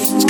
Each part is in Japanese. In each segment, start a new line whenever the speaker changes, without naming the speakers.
Let's go.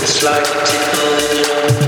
It's like a tickle in your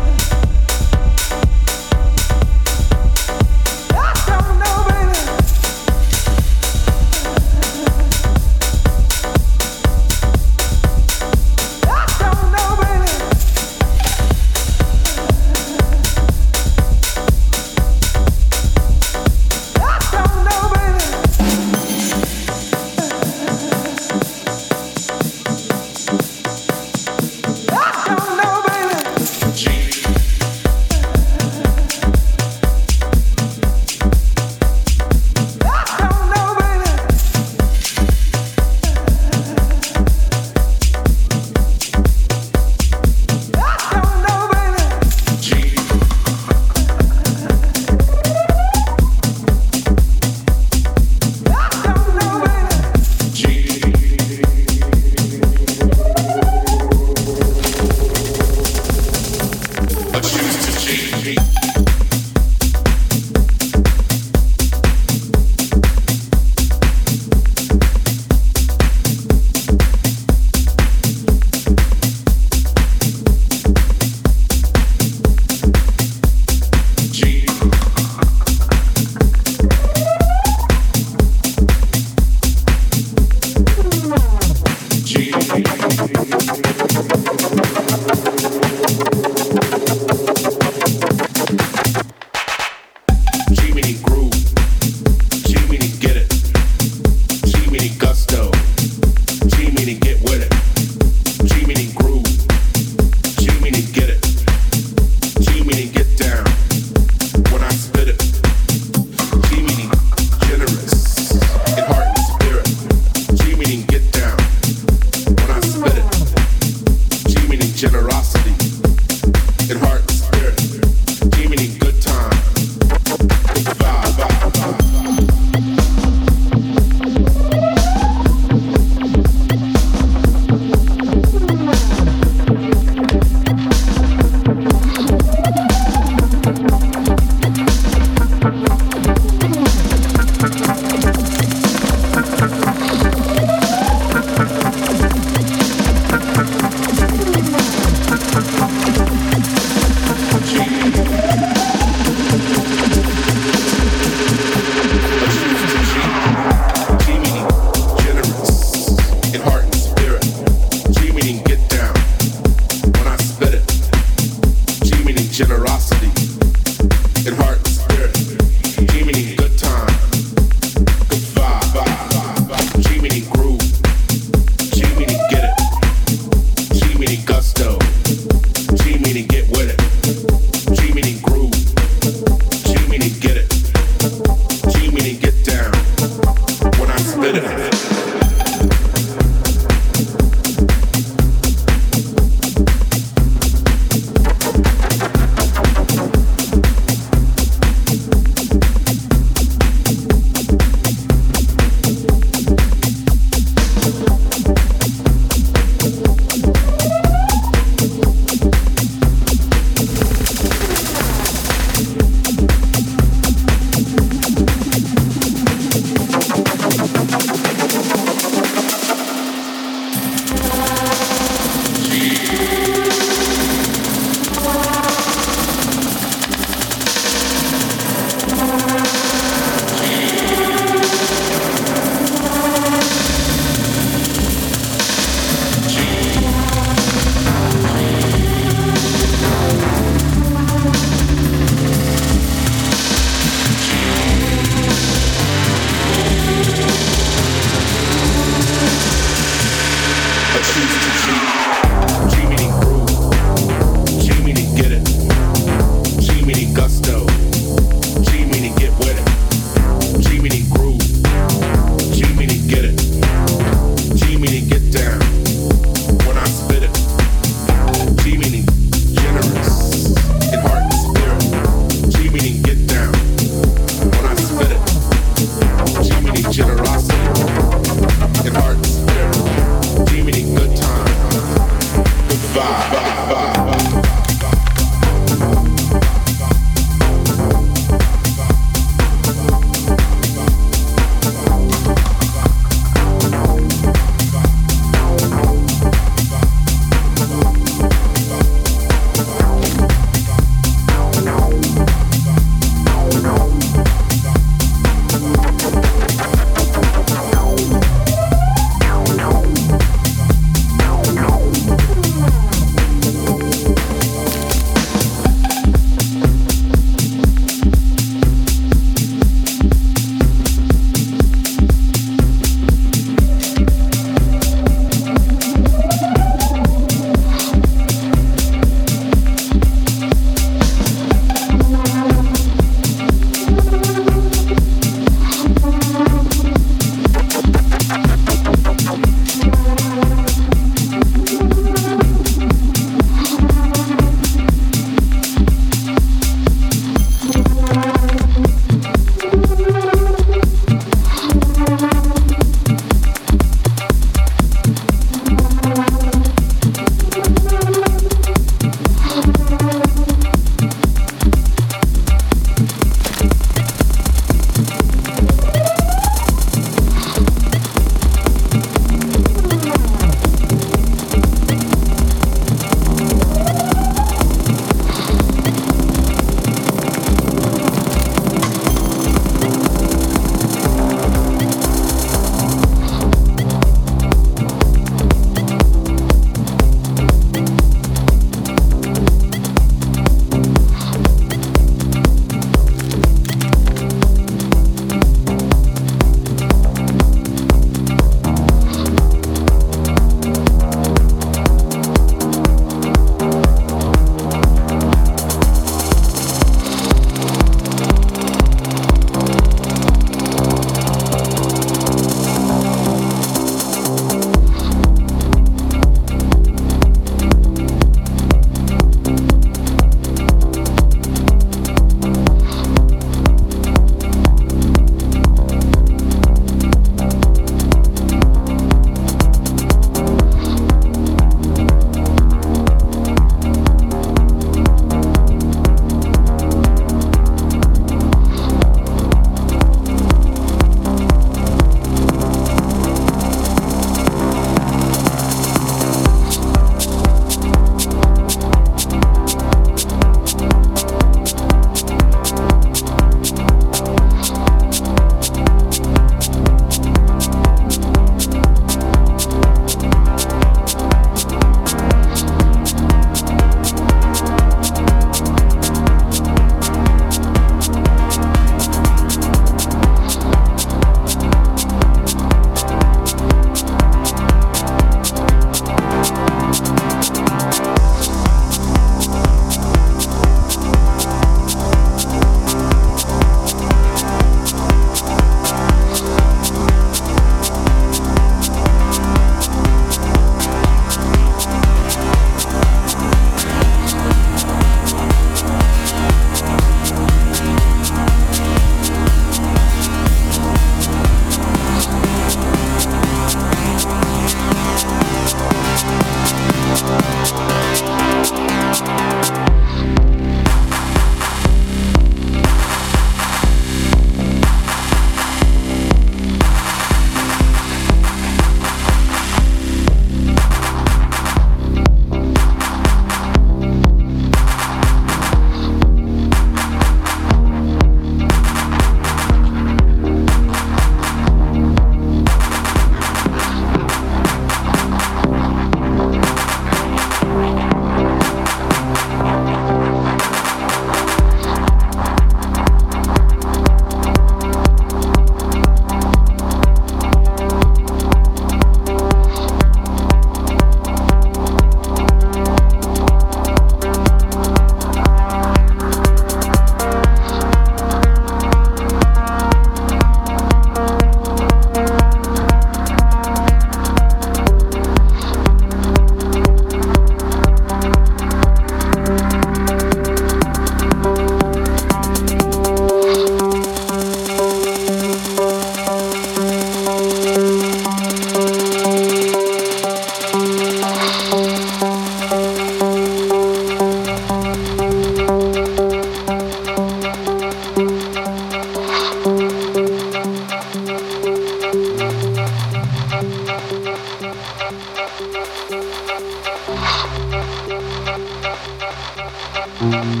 Thank